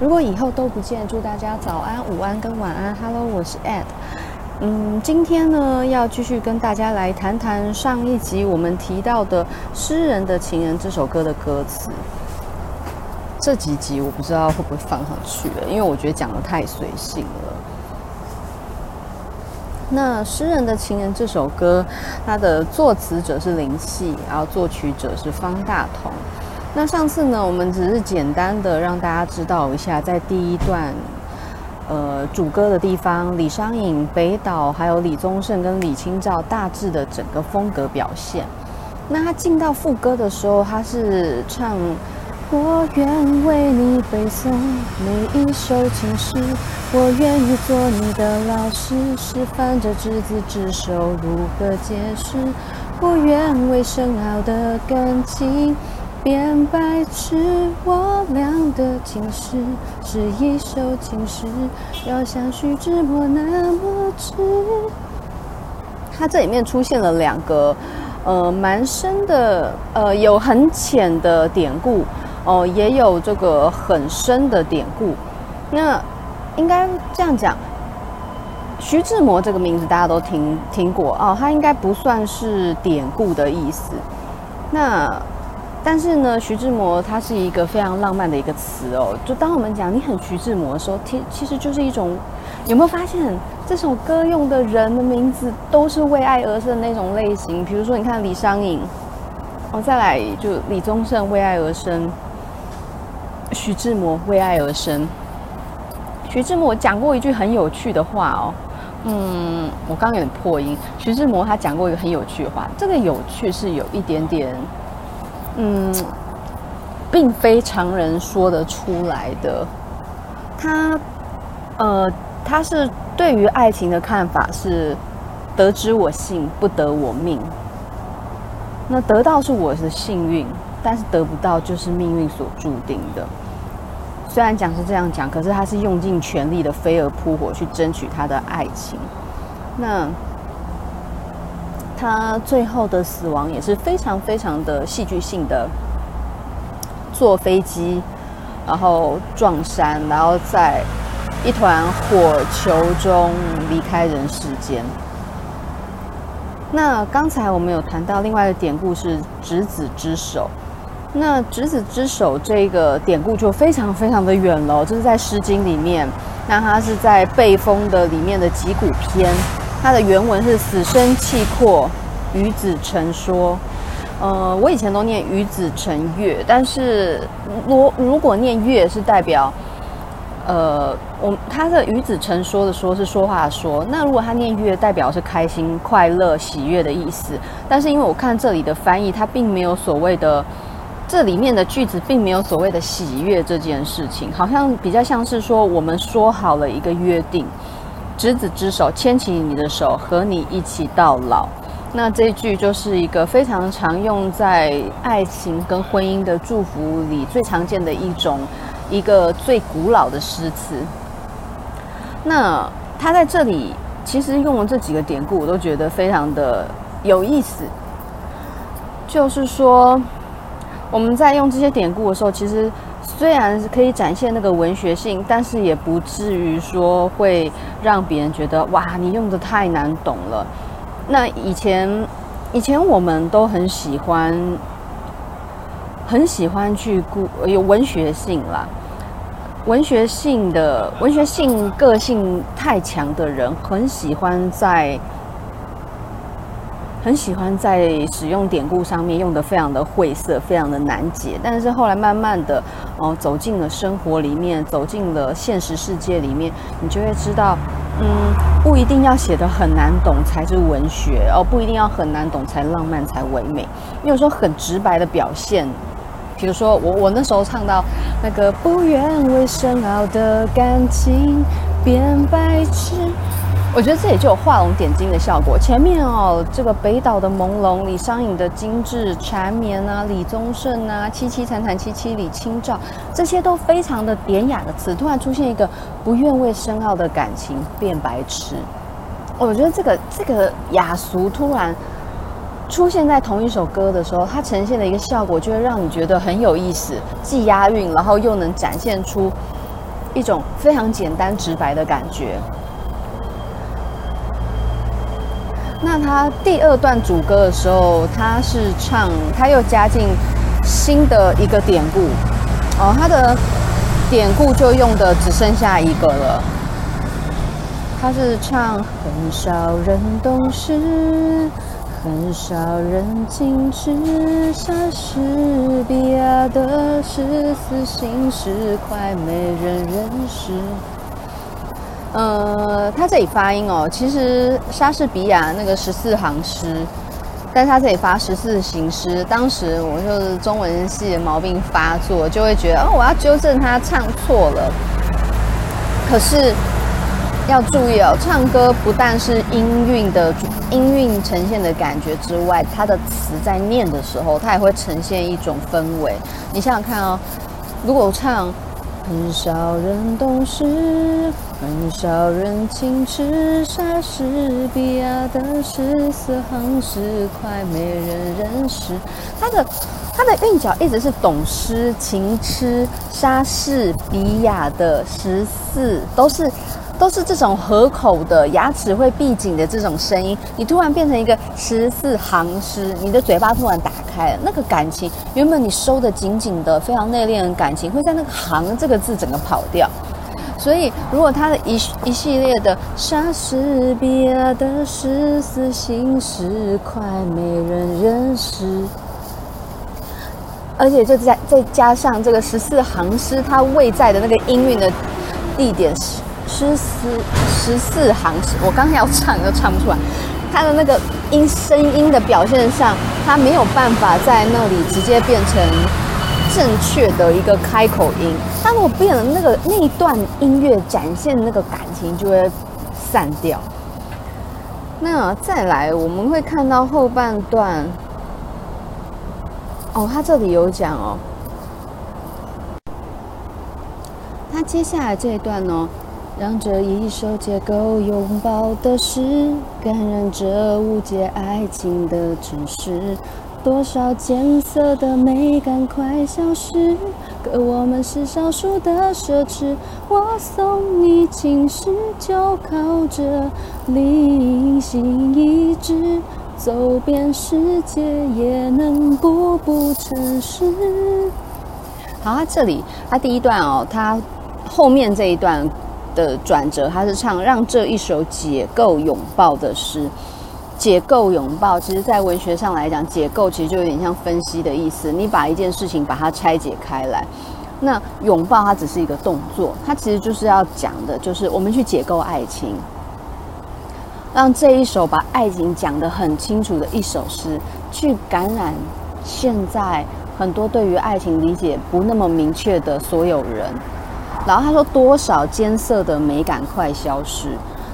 如果以后都不见，祝大家早安、午安跟晚安。Hello，我是 Ed。嗯，今天呢要继续跟大家来谈谈上一集我们提到的《诗人的情人》这首歌的歌词。这几集我不知道会不会放上去了，因为我觉得讲得太随性了。那《诗人的情人》这首歌，它的作词者是林夕，然后作曲者是方大同。那上次呢，我们只是简单的让大家知道一下，在第一段，呃，主歌的地方，李商隐、北岛还有李宗盛跟李清照大致的整个风格表现。那他进到副歌的时候，他是唱。我愿为你背诵每一首情诗，我愿意做你的老师，示范着执子之手如何解释。我愿为深奥的感情辩白痴，我俩的情诗是一首情诗，要像徐志摩那么直。它这里面出现了两个，呃，蛮深的，呃，有很浅的典故。哦，也有这个很深的典故。那应该这样讲，徐志摩这个名字大家都听听过哦，他应该不算是典故的意思。那但是呢，徐志摩他是一个非常浪漫的一个词哦。就当我们讲你很徐志摩的时候，其其实就是一种，有没有发现这首歌用的人的名字都是为爱而生的那种类型？比如说，你看李商隐，哦，再来就李宗盛为爱而生。徐志摩为爱而生。徐志摩讲过一句很有趣的话哦，嗯，我刚刚有点破音。徐志摩他讲过一个很有趣的话，这个有趣是有一点点，嗯，并非常人说得出来的。他，呃，他是对于爱情的看法是：得之我幸，不得我命。那得到是我的幸运。但是得不到就是命运所注定的。虽然讲是这样讲，可是他是用尽全力的飞蛾扑火去争取他的爱情。那他最后的死亡也是非常非常的戏剧性的，坐飞机，然后撞山，然后在一团火球中离开人世间。那刚才我们有谈到另外一个典故是执子之手。那执子之手这个典故就非常非常的远了，这是在《诗经》里面。那它是在《背风》的里面的《击鼓篇》，它的原文是“死生契阔，与子成说”。呃，我以前都念“与子成悦”，但是如如果念“悦”是代表，呃，我他的“与子成说”的“说”是说话“说”，那如果他念“悦”，代表是开心、快乐、喜悦的意思。但是因为我看这里的翻译，它并没有所谓的。这里面的句子并没有所谓的喜悦这件事情，好像比较像是说我们说好了一个约定，执子之手，牵起你的手，和你一起到老。那这句就是一个非常常用在爱情跟婚姻的祝福里最常见的一种，一个最古老的诗词。那他在这里其实用了这几个典故，我都觉得非常的有意思，就是说。我们在用这些典故的时候，其实虽然是可以展现那个文学性，但是也不至于说会让别人觉得哇，你用得太难懂了。那以前，以前我们都很喜欢，很喜欢去故有文学性啦，文学性的文学性个性太强的人，很喜欢在。很喜欢在使用典故上面用得非常的晦涩，非常的难解。但是后来慢慢的，哦，走进了生活里面，走进了现实世界里面，你就会知道，嗯，不一定要写得很难懂才是文学哦，不一定要很难懂才浪漫才唯美。你有时候很直白的表现，比如说我我那时候唱到那个不愿为深奥的感情变白痴。我觉得这也就有画龙点睛的效果。前面哦，这个北岛的朦胧，李商隐的精致缠绵啊，李宗盛啊，凄凄惨惨戚戚，李清照，这些都非常的典雅的词，突然出现一个不愿为深奥的感情变白痴。我觉得这个这个雅俗突然出现在同一首歌的时候，它呈现的一个效果，就会让你觉得很有意思，既押韵，然后又能展现出一种非常简单直白的感觉。那他第二段主歌的时候，他是唱，他又加进新的一个典故哦，他的典故就用的只剩下一个了。他是唱很少人懂事，很少人矜持，莎士比亚的十四行诗快没人认识。呃，他这里发音哦，其实莎士比亚那个十四行诗，但是他这里发十四行诗，当时我就是中文系的毛病发作，就会觉得哦，我要纠正他唱错了，可是。要注意哦，唱歌不但是音韵的音韵呈现的感觉之外，它的词在念的时候，它也会呈现一种氛围。你想想看哦，如果唱很少人懂诗，很少人矜持，莎士比亚的十四行诗快没人认识，他的他的韵脚一直是懂诗、情痴、莎士比亚的十四都是。都是这种合口的，牙齿会闭紧的这种声音，你突然变成一个十四行诗，你的嘴巴突然打开了，那个感情原本你收的紧紧的，非常内敛的感情，会在那个“行”这个字整个跑掉。所以，如果他的一一系列的莎士比亚的十四行诗快没人认识，而且就再再加上这个十四行诗，它位在的那个音韵的地点是。十四十四行诗，我刚才要唱都唱不出来。他的那个音声音的表现上，他没有办法在那里直接变成正确的一个开口音。他如果变了那个那一段音乐，展现那个感情就会散掉。那再来，我们会看到后半段。哦，他这里有讲哦，他接下来这一段呢、让这一首结构拥抱的诗，感染这误解爱情的城市。多少艰涩的美感快消失，可我们是少数的奢侈。我送你情诗，就靠着灵性意志，走遍世界也能步步成诗。好，他这里他第一段哦，他后面这一段。的转折，他是唱让这一首解构拥抱的诗。解构拥抱，其实在文学上来讲，解构其实就有点像分析的意思。你把一件事情把它拆解开来，那拥抱它只是一个动作，它其实就是要讲的，就是我们去解构爱情，让这一首把爱情讲得很清楚的一首诗，去感染现在很多对于爱情理解不那么明确的所有人。然后他说：“多少艰涩的美感快消失。”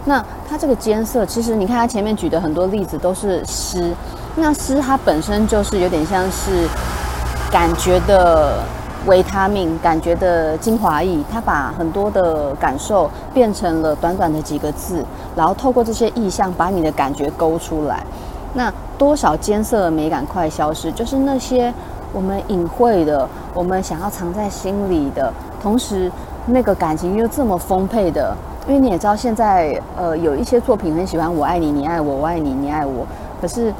那他这个艰涩，其实你看他前面举的很多例子都是诗。那诗它本身就是有点像是感觉的维他命，感觉的精华液。他把很多的感受变成了短短的几个字，然后透过这些意象把你的感觉勾出来。那多少艰涩的美感快消失，就是那些我们隐晦的，我们想要藏在心里的，同时。那个感情又这么丰沛的，因为你也知道，现在呃有一些作品很喜欢“我爱你，你爱我，我爱你，你爱我”。可是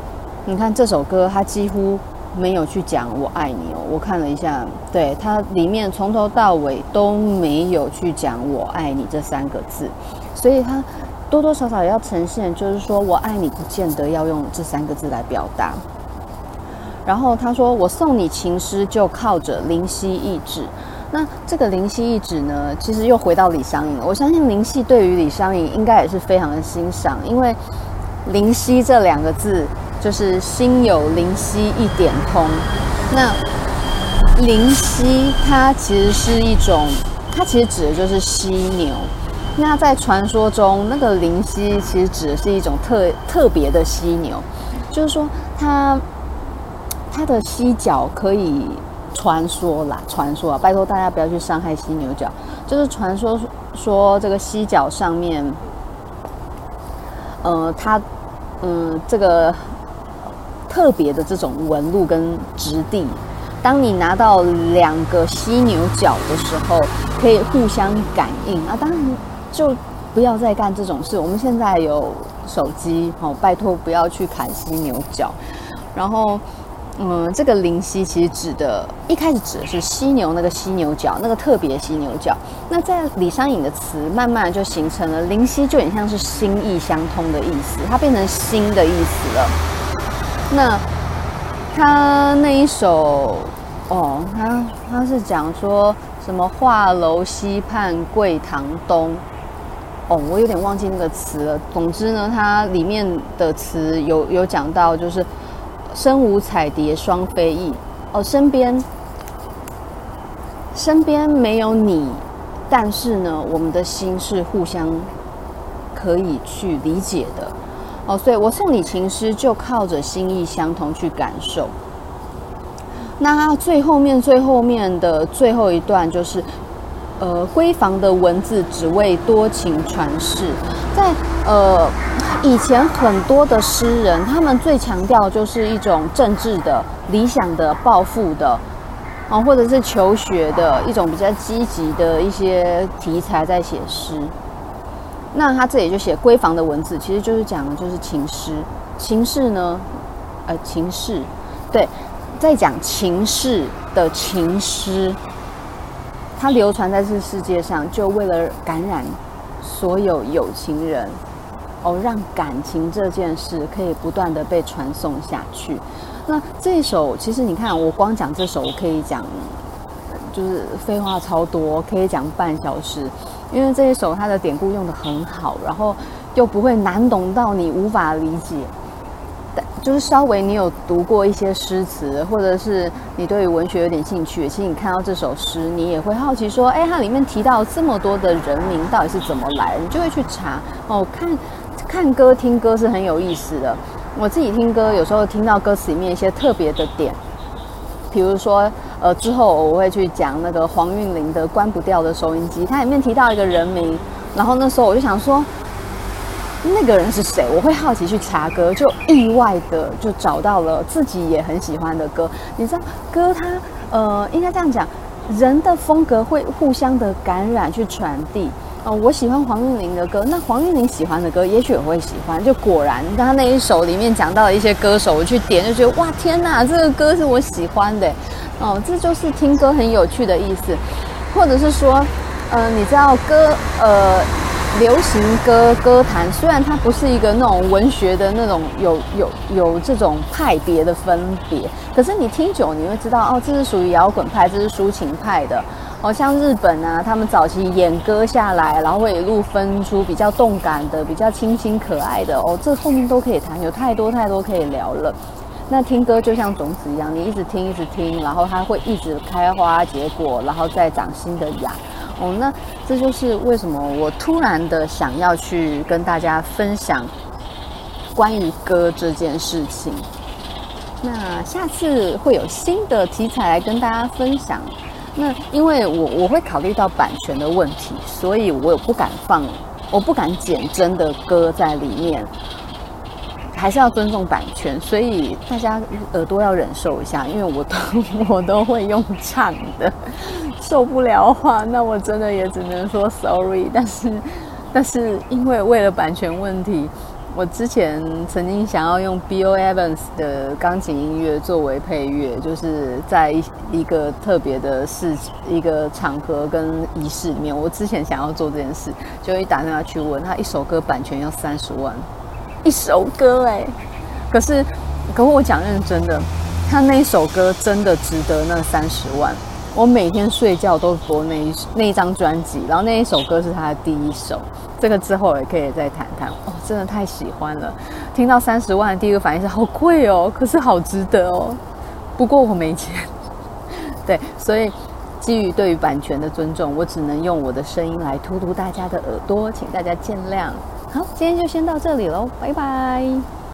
你看这首歌，它几乎没有去讲“我爱你”哦。我看了一下，对，它里面从头到尾都没有去讲“我爱你”这三个字，所以它多多少少要呈现，就是说我爱你不见得要用这三个字来表达。然后他说：“我送你情诗，就靠着灵犀一指。”那这个灵犀一指呢，其实又回到李商隐了。我相信林夕对于李商隐应该也是非常的欣赏，因为“灵犀”这两个字就是心有灵犀一点通。那灵犀它其实是一种，它其实指的就是犀牛。那在传说中，那个灵犀其实指的是一种特特别的犀牛，就是说它它的犀角可以。传说啦，传说啊，拜托大家不要去伤害犀牛角。就是传说说这个犀角上面，呃，它，嗯，这个特别的这种纹路跟质地，当你拿到两个犀牛角的时候，可以互相感应啊。当然就不要再干这种事。我们现在有手机，哦，拜托不要去砍犀牛角。然后。嗯，这个灵犀其实指的，一开始指的是犀牛那个犀牛角，那个特别犀牛角。那在李商隐的词，慢慢就形成了灵犀，就很像是心意相通的意思，它变成心的意思了。那他那一首，哦，他他是讲说什么画楼西畔桂堂东，哦，我有点忘记那个词了。总之呢，它里面的词有有讲到就是。身无彩蝶双飞翼，哦，身边身边没有你，但是呢，我们的心是互相可以去理解的，哦，所以我送你情诗，就靠着心意相通去感受。那最后面最后面的最后一段就是，呃，闺房的文字只为多情传世，在呃。以前很多的诗人，他们最强调就是一种政治的、理想的、抱负的，啊，或者是求学的一种比较积极的一些题材在写诗。那他这里就写闺房的文字，其实就是讲的就是情诗。情事呢，呃，情事，对，在讲情事的情诗，它流传在这世界上，就为了感染所有有情人。哦，让感情这件事可以不断的被传送下去。那这一首，其实你看，我光讲这首，我可以讲，就是废话超多，可以讲半小时。因为这一首它的典故用得很好，然后又不会难懂到你无法理解。就是稍微你有读过一些诗词，或者是你对于文学有点兴趣，其实你看到这首诗，你也会好奇说，哎，它里面提到这么多的人名到底是怎么来？你就会去查哦，看。看歌听歌是很有意思的。我自己听歌，有时候听到歌词里面一些特别的点，比如说，呃，之后我会去讲那个黄韵玲的《关不掉的收音机》，它里面提到一个人名，然后那时候我就想说，那个人是谁？我会好奇去查歌，就意外的就找到了自己也很喜欢的歌。你知道，歌它，呃，应该这样讲，人的风格会互相的感染去传递。哦，我喜欢黄韵玲的歌，那黄韵玲喜欢的歌，也许我会喜欢。就果然，他那一首里面讲到的一些歌手，我去点就觉得哇，天哪，这个歌是我喜欢的。哦，这就是听歌很有趣的意思，或者是说，呃，你知道歌，呃，流行歌歌坛虽然它不是一个那种文学的那种有有有这种派别的分别，可是你听久你会知道，哦，这是属于摇滚派，这是抒情派的。好像日本啊，他们早期演歌下来，然后会一路分出比较动感的、比较清新可爱的哦，这后面都可以谈，有太多太多可以聊了。那听歌就像种子一样，你一直听，一直听，然后它会一直开花结果，然后再长新的芽。哦，那这就是为什么我突然的想要去跟大家分享关于歌这件事情。那下次会有新的题材来跟大家分享。那因为我我会考虑到版权的问题，所以我也不敢放，我不敢剪真的歌在里面，还是要尊重版权，所以大家耳朵要忍受一下，因为我都 我都会用唱的，受不了的话，那我真的也只能说 sorry，但是但是因为为了版权问题。我之前曾经想要用 Bill Evans 的钢琴音乐作为配乐，就是在一一个特别的事、一个场合跟仪式里面。我之前想要做这件事，就一打电话去问他，一首歌版权要三十万，一首歌哎、可是，可是我讲认真的，他那一首歌真的值得那三十万。我每天睡觉都播那一那一张专辑，然后那一首歌是他的第一首。这个之后也可以再谈谈哦，真的太喜欢了。听到三十万，第一个反应是好贵哦，可是好值得哦。不过我没钱，对，所以基于对于版权的尊重，我只能用我的声音来突突大家的耳朵，请大家见谅。好，今天就先到这里喽，拜拜。